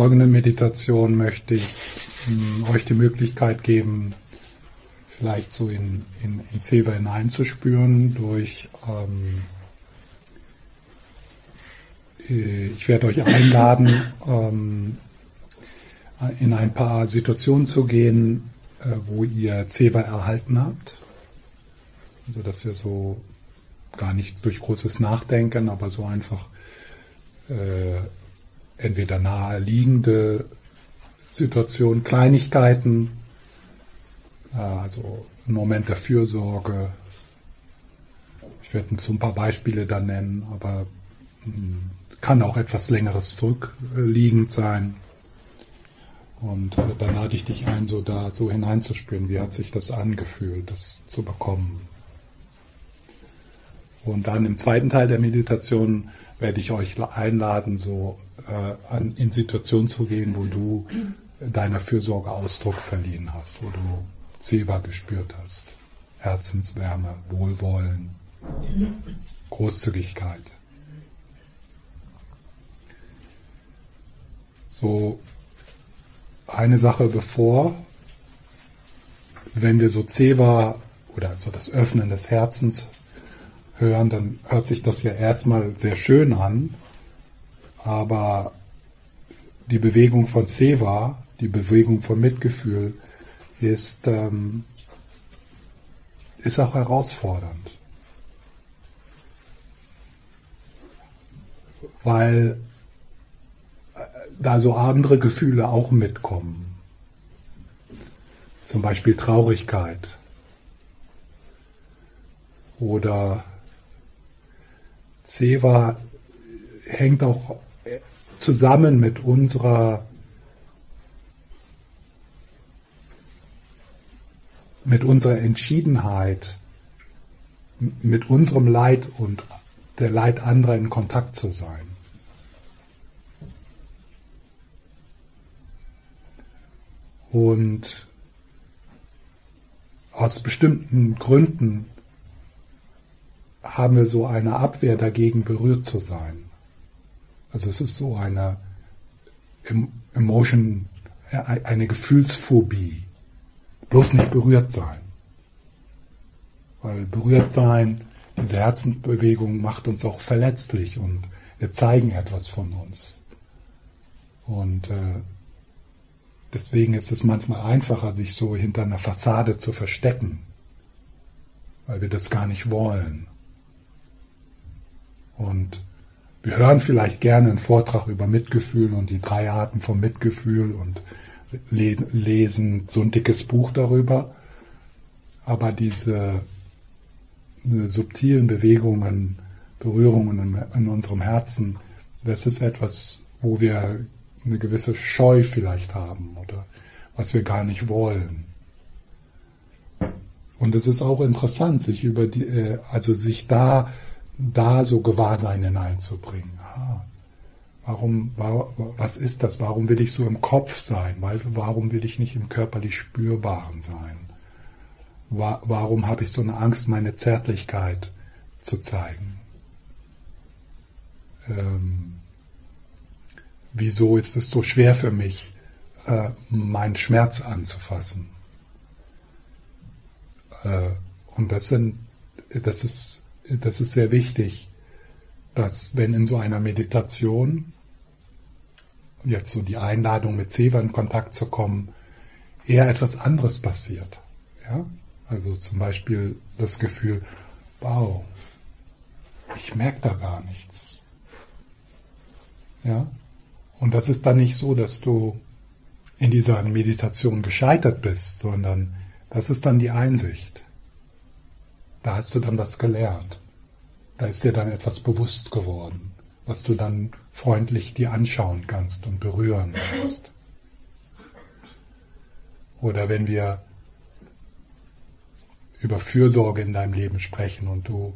folgenden Meditation möchte ich mh, euch die Möglichkeit geben, vielleicht so in, in, in Seva hineinzuspüren durch, ähm, äh, ich werde euch einladen, ähm, in ein paar Situationen zu gehen, äh, wo ihr Seva erhalten habt. Also dass ihr so gar nicht durch großes Nachdenken, aber so einfach äh, entweder naheliegende Situationen, Kleinigkeiten, äh, also ein Moment der Fürsorge. Ich werde so ein paar Beispiele dann nennen, aber mh, hm, kann auch etwas längeres zurückliegend sein. Und äh, dann lade ich dich ein, so da so hineinzuspüren, wie hat sich das angefühlt, das zu bekommen. Und dann im zweiten Teil der Meditation werde ich euch einladen, so äh, an, in Situationen zu gehen, wo du deiner Fürsorge Ausdruck verliehen hast, wo du Zeba gespürt hast. Herzenswärme, Wohlwollen, Großzügigkeit. So eine Sache bevor, wenn wir so Zeva oder so das Öffnen des Herzens hören, dann hört sich das ja erstmal sehr schön an, aber die Bewegung von Seva, die Bewegung von Mitgefühl, ist, ähm, ist auch herausfordernd. Weil äh, da so andere Gefühle auch mitkommen. Zum Beispiel Traurigkeit oder Seva hängt auch zusammen mit unserer mit unserer Entschiedenheit, mit unserem Leid und der Leid anderer in Kontakt zu sein. Und aus bestimmten Gründen haben wir so eine Abwehr dagegen, berührt zu sein. Also es ist so eine Emotion, eine Gefühlsphobie. Bloß nicht berührt sein. Weil berührt sein, diese Herzensbewegung macht uns auch verletzlich und wir zeigen etwas von uns. Und äh, deswegen ist es manchmal einfacher, sich so hinter einer Fassade zu verstecken, weil wir das gar nicht wollen. Und wir hören vielleicht gerne einen Vortrag über Mitgefühl und die drei Arten von Mitgefühl und lesen so ein dickes Buch darüber. Aber diese, subtilen Bewegungen, Berührungen in, in unserem Herzen, das ist etwas, wo wir eine gewisse Scheu vielleicht haben oder was wir gar nicht wollen. Und es ist auch interessant, sich über die, äh, also sich da da so Gewahrsein hineinzubringen. Ah, warum, was ist das? Warum will ich so im Kopf sein? Warum will ich nicht im körperlich Spürbaren sein? Warum habe ich so eine Angst, meine Zärtlichkeit zu zeigen? Ähm, wieso ist es so schwer für mich, äh, meinen Schmerz anzufassen? Äh, und das sind, das ist das ist sehr wichtig, dass wenn in so einer Meditation, jetzt so die Einladung mit Seva in Kontakt zu kommen, eher etwas anderes passiert. Ja? Also zum Beispiel das Gefühl, wow, ich merke da gar nichts. Ja? Und das ist dann nicht so, dass du in dieser Meditation gescheitert bist, sondern das ist dann die Einsicht. Da hast du dann was gelernt. Da ist dir dann etwas bewusst geworden, was du dann freundlich dir anschauen kannst und berühren kannst. Oder wenn wir über Fürsorge in deinem Leben sprechen und du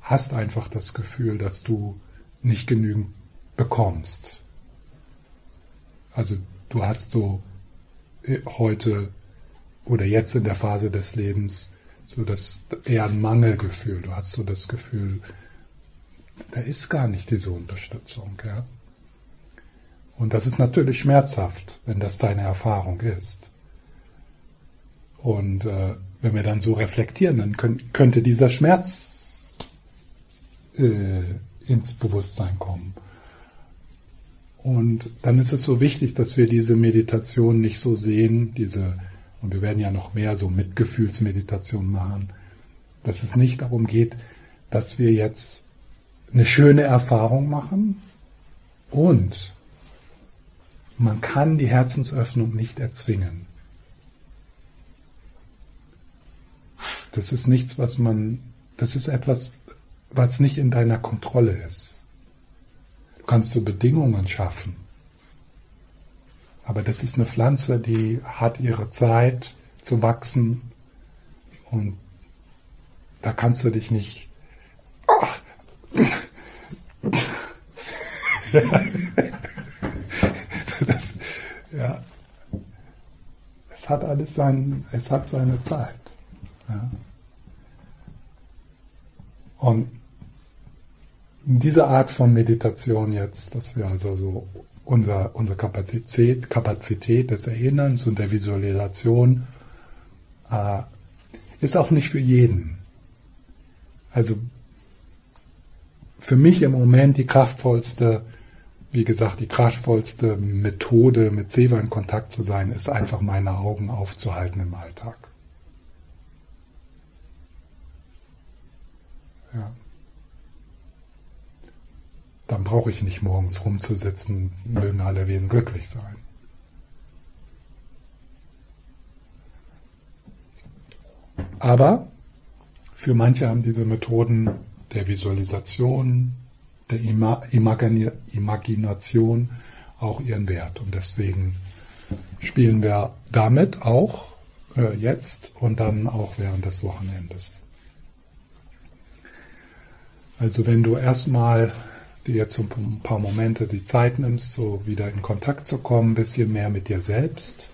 hast einfach das Gefühl, dass du nicht genügend bekommst. Also du hast so äh, heute oder jetzt in der Phase des Lebens so das eher ein Mangelgefühl. Du hast so das Gefühl, da ist gar nicht diese Unterstützung. Ja? Und das ist natürlich schmerzhaft, wenn das deine Erfahrung ist. Und äh, wenn wir dann so reflektieren, dann könnt, könnte dieser Schmerz äh, ins Bewusstsein kommen. Und dann ist es so wichtig, dass wir diese Meditation nicht so sehen, diese, und wir werden ja noch mehr so Mitgefühlsmeditation machen, dass es nicht darum geht, dass wir jetzt eine schöne Erfahrung machen und man kann die Herzensöffnung nicht erzwingen. Das ist nichts, was man, das ist etwas, was nicht in deiner Kontrolle ist. Du kannst so Bedingungen schaffen. Aber das ist eine Pflanze, die hat ihre Zeit zu wachsen und da kannst du dich nicht. das, ja. Es hat alles sein, es hat seine Zeit. Ja. Und diese Art von Meditation jetzt, dass wir also so unser, unsere Kapazität, Kapazität des Erinnerns und der Visualisation äh, ist auch nicht für jeden. Also für mich im Moment die kraftvollste, wie gesagt, die kraftvollste Methode, mit Seva in Kontakt zu sein, ist einfach meine Augen aufzuhalten im Alltag. Ja. Dann brauche ich nicht morgens rumzusitzen, mögen alle Wesen glücklich sein. Aber für manche haben diese Methoden der Visualisation, der Imagination auch ihren Wert. Und deswegen spielen wir damit auch äh, jetzt und dann auch während des Wochenendes. Also wenn du erstmal dir jetzt ein paar Momente die Zeit nimmst, so wieder in Kontakt zu kommen, ein bisschen mehr mit dir selbst,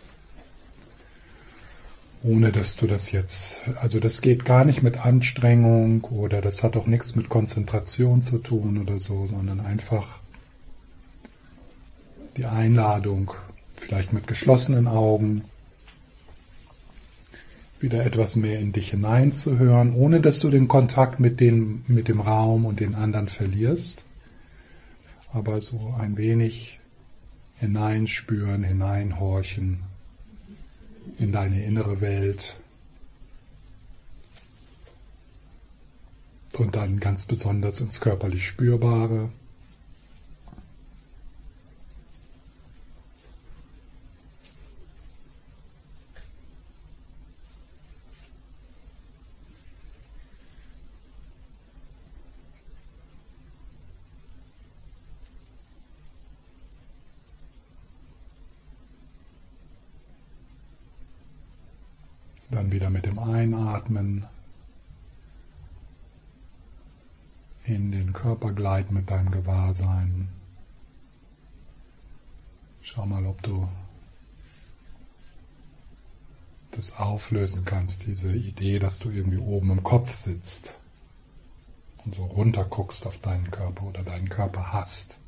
ohne dass du das jetzt, also das geht gar nicht mit Anstrengung oder das hat auch nichts mit Konzentration zu tun oder so, sondern einfach die Einladung, vielleicht mit geschlossenen Augen, wieder etwas mehr in dich hineinzuhören, ohne dass du den Kontakt mit, den, mit dem Raum und den anderen verlierst, aber so ein wenig hineinspüren, hineinhorchen in deine innere Welt und dann ganz besonders ins körperlich Spürbare. Dann wieder mit dem Einatmen in den Körper gleiten mit deinem Gewahrsein. Schau mal, ob du das auflösen kannst, diese Idee, dass du irgendwie oben im Kopf sitzt und so runter guckst auf deinen Körper oder deinen Körper hast,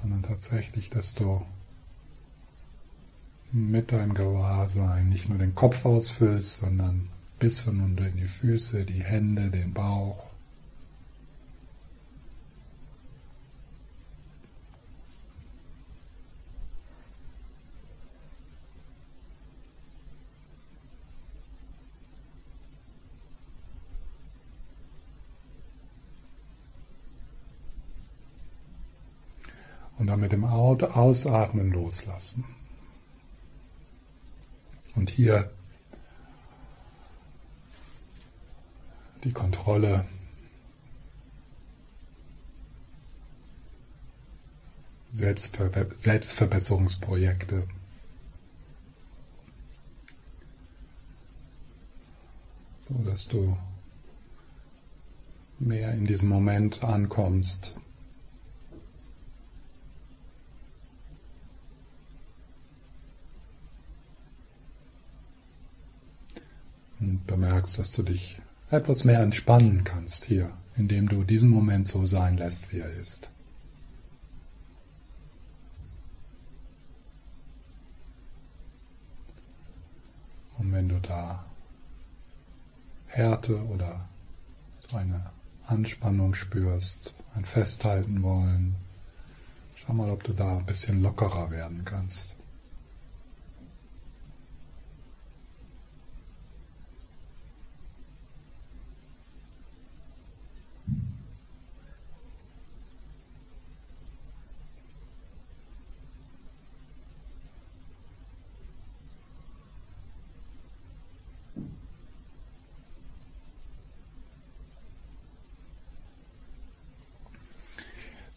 sondern tatsächlich, dass du mit deinem Gewahrsein nicht nur den Kopf ausfüllst, sondern bis hinunter in die Füße, die Hände, den Bauch. Und dann mit dem Ausatmen loslassen. Und hier die Kontrolle Selbstver Selbstverbesserungsprojekte. So dass du mehr in diesem Moment ankommst. und bemerkst, dass du dich etwas mehr entspannen kannst hier, indem du diesen Moment so sein lässt, wie er ist. Und wenn du da Härte oder eine Anspannung spürst, ein Festhalten wollen, schau mal, ob du da ein bisschen lockerer werden kannst.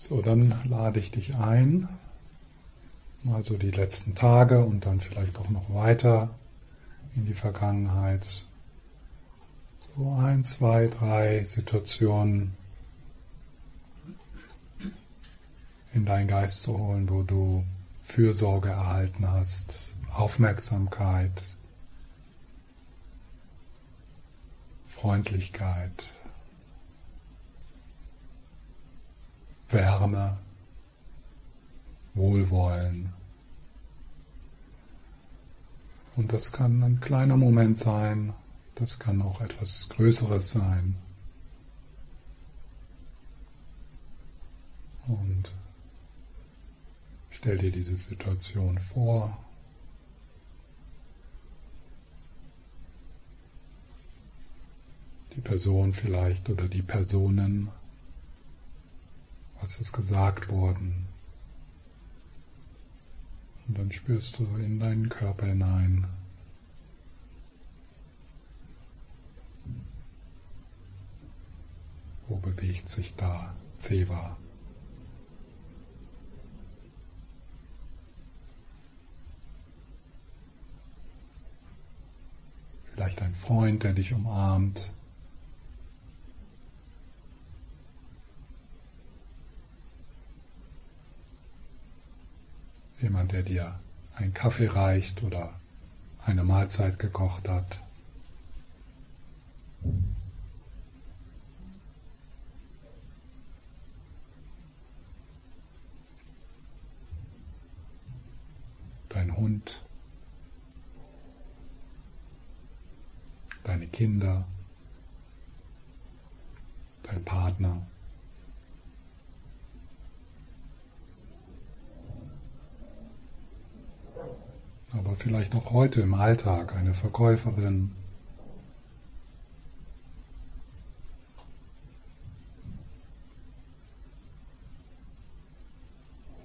So, dann lade ich dich ein, mal so die letzten Tage und dann vielleicht auch noch weiter in die Vergangenheit. So ein, zwei, drei Situationen in deinen Geist zu holen, wo du Fürsorge erhalten hast, Aufmerksamkeit, Freundlichkeit. Wärme, Wohlwollen. Und das kann ein kleiner Moment sein, das kann auch etwas Größeres sein. Und stell dir diese Situation vor. Die Person vielleicht oder die Personen was ist gesagt worden. Und dann spürst du in deinen Körper hinein. Wo bewegt sich da Zeva? Vielleicht ein Freund, der dich umarmt. Jemand, der dir einen Kaffee reicht oder eine Mahlzeit gekocht hat. Dein Hund, deine Kinder, dein Partner. Aber vielleicht noch heute im Alltag eine Verkäuferin.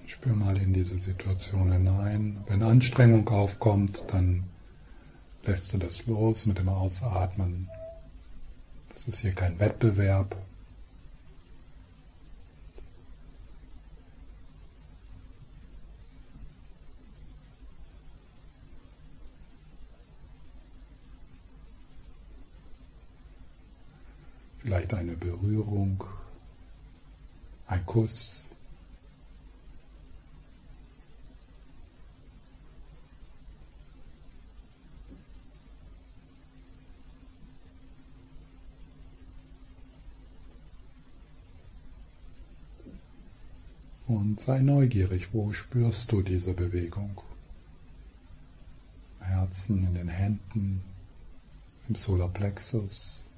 Spür mal in diese Situation hinein. Wenn Anstrengung aufkommt, dann lässt du das los mit dem Ausatmen. Das ist hier kein Wettbewerb. Vielleicht eine Berührung, ein Kuss. Und sei neugierig, wo spürst du diese Bewegung? Herzen, in den Händen, im Solarplexus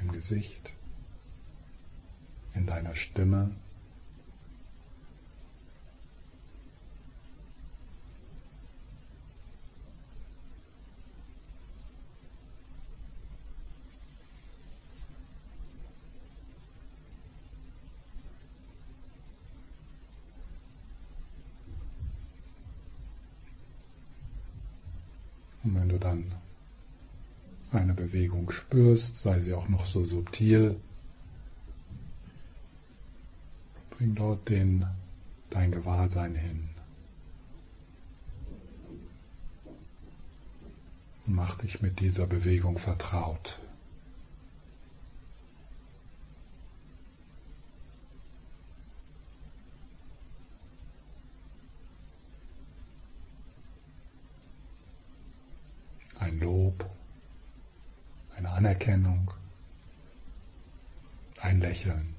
im Gesicht, in deiner Stimme. Und wenn du dann eine Bewegung spürst, sei sie auch noch so subtil, bring dort den, dein Gewahrsein hin. Und mach dich mit dieser Bewegung vertraut. Ein Lob eine Anerkennung, ein Lächeln.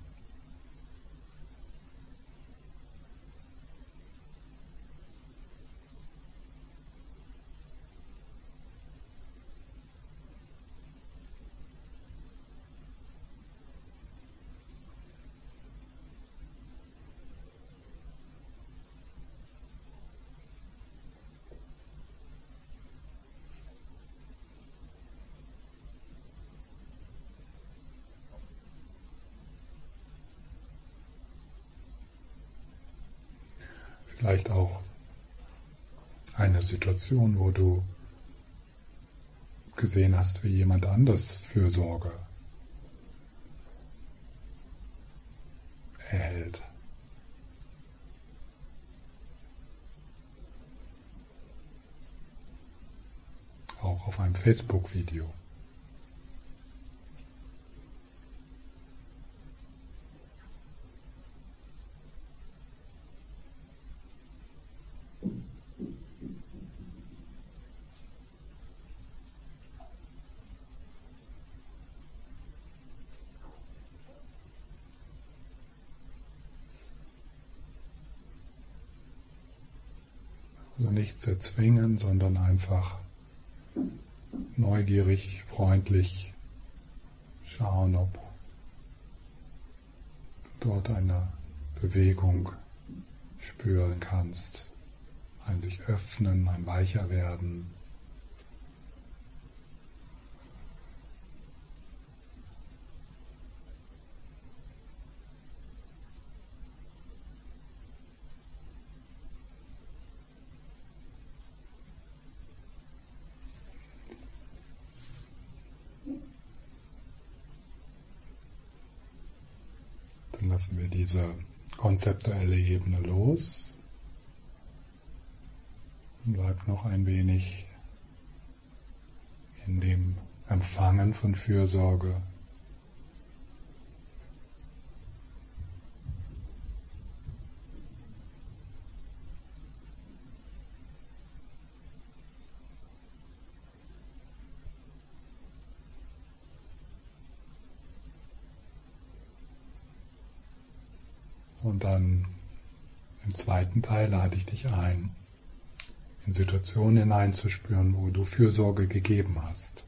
Vielleicht auch eine Situation, wo du gesehen hast, wie jemand anders Fürsorge erhält. Auch auf einem Facebook-Video. Also nichts erzwingen, sondern einfach neugierig, freundlich schauen, ob du dort eine Bewegung spüren kannst. Ein sich öffnen, ein weicher werden. Dann lassen wir diese konzeptuelle Ebene los und bleibt noch ein wenig in dem Empfangen von Fürsorge. Und dann im zweiten Teil lade ich dich ein, in Situationen hineinzuspüren, wo du Fürsorge gegeben hast.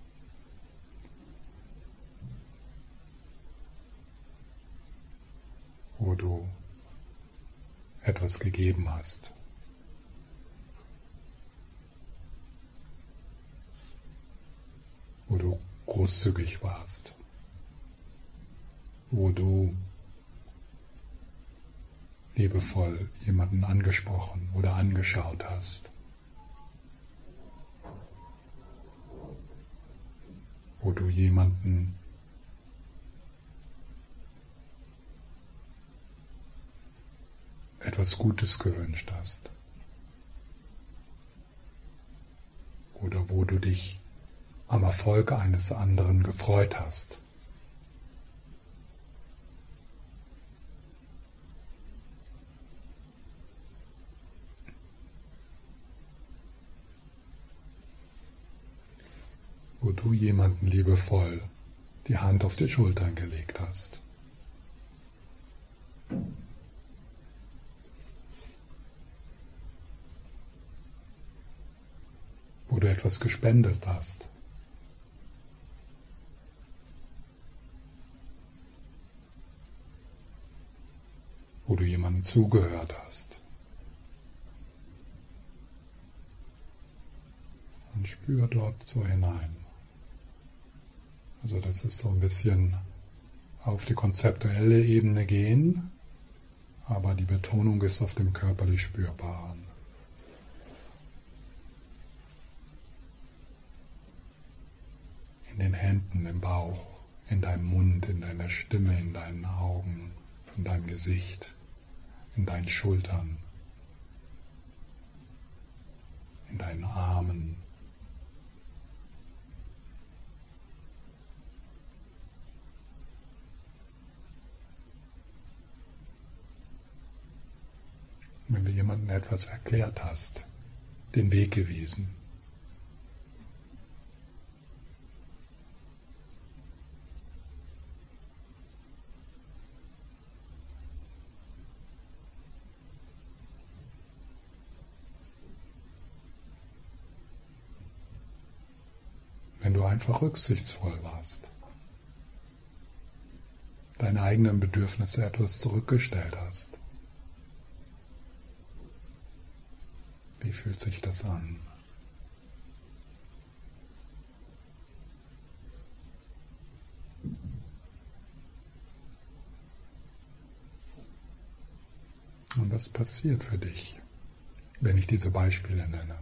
Wo du etwas gegeben hast. Wo du großzügig warst. Wo du liebevoll jemanden angesprochen oder angeschaut hast. Wo du jemanden etwas Gutes gewünscht hast. Oder wo du dich am Erfolg eines anderen gefreut hast. Wo du jemanden liebevoll die Hand auf die Schultern gelegt hast. Wo du etwas gespendet hast. Wo du jemandem zugehört hast. Und spür dort so hinein. Also das ist so ein bisschen auf die konzeptuelle Ebene gehen, aber die Betonung ist auf dem körperlich Spürbaren. In den Händen, im Bauch, in deinem Mund, in deiner Stimme, in deinen Augen, in deinem Gesicht, in deinen Schultern, in deinen Armen. Wenn du jemandem etwas erklärt hast, den Weg gewiesen. Wenn du einfach rücksichtsvoll warst, deine eigenen Bedürfnisse etwas zurückgestellt hast. Wie fühlt sich das an? Und was passiert für dich, wenn ich diese Beispiele nenne.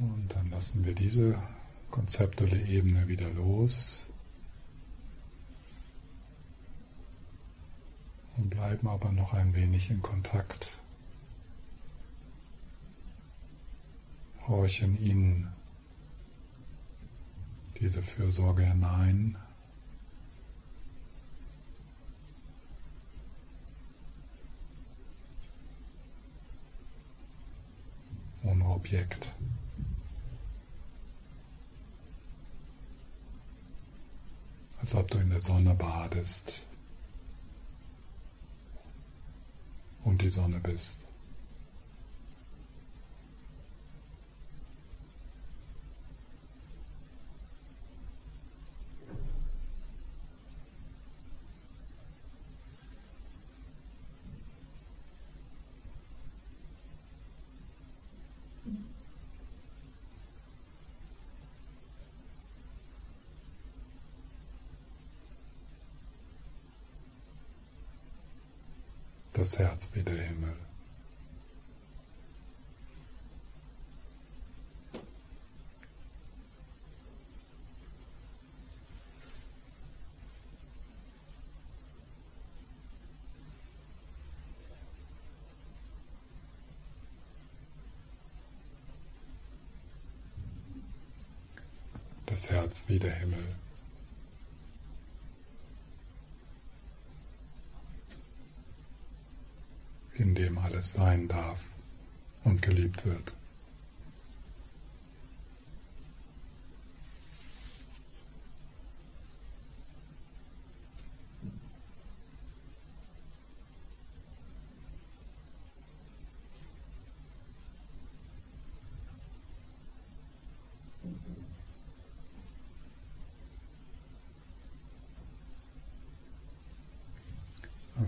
Und dann lassen wir diese konzeptuelle Ebene wieder los und bleiben aber noch ein wenig in Kontakt. Horchen in diese Fürsorge hinein. ohne Objekt. Als ob du in der Sonne badest und die Sonne bist. Das Herz wie der Himmel. Das Herz wie der Himmel. In dem alles sein darf und geliebt wird.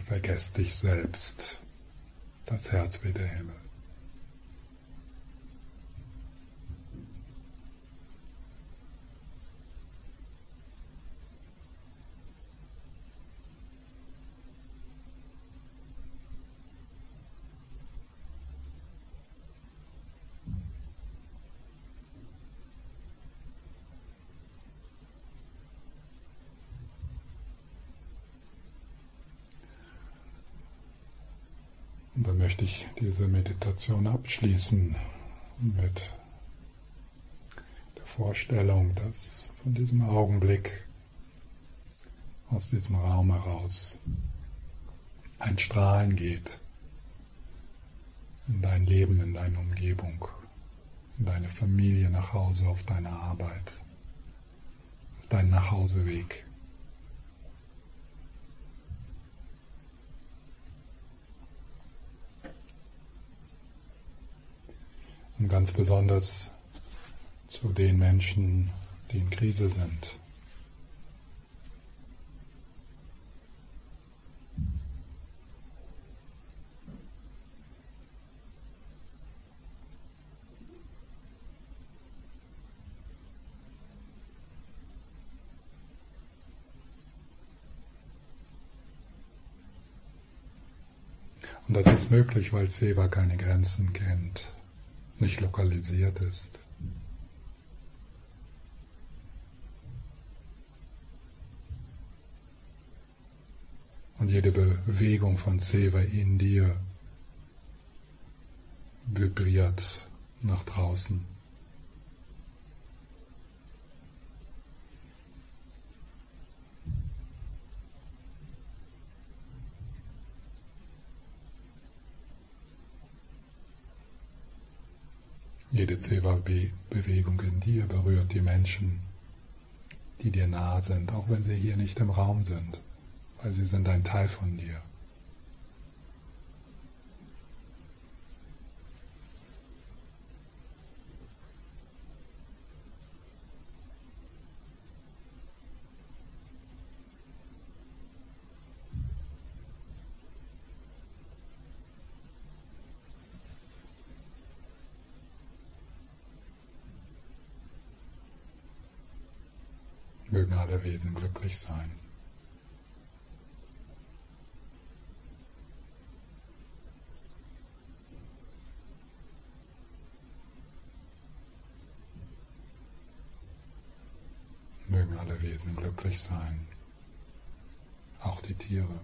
Vergesst dich selbst das Herz wie der Und dann möchte ich diese Meditation abschließen mit der Vorstellung, dass von diesem Augenblick aus diesem Raum heraus ein Strahlen geht in dein Leben, in deine Umgebung, in deine Familie nach Hause, auf deine Arbeit, auf deinen Nachhauseweg. Und ganz besonders zu den Menschen, die in Krise sind. Und das ist möglich, weil Seva keine Grenzen kennt nicht lokalisiert ist. Und jede Bewegung von Seva in dir vibriert nach draußen. Jede Zewa-Bewegung in dir berührt die Menschen, die dir nah sind, auch wenn sie hier nicht im Raum sind, weil sie sind ein Teil von dir. Mögen alle Wesen glücklich sein. Mögen alle Wesen glücklich sein, auch die Tiere.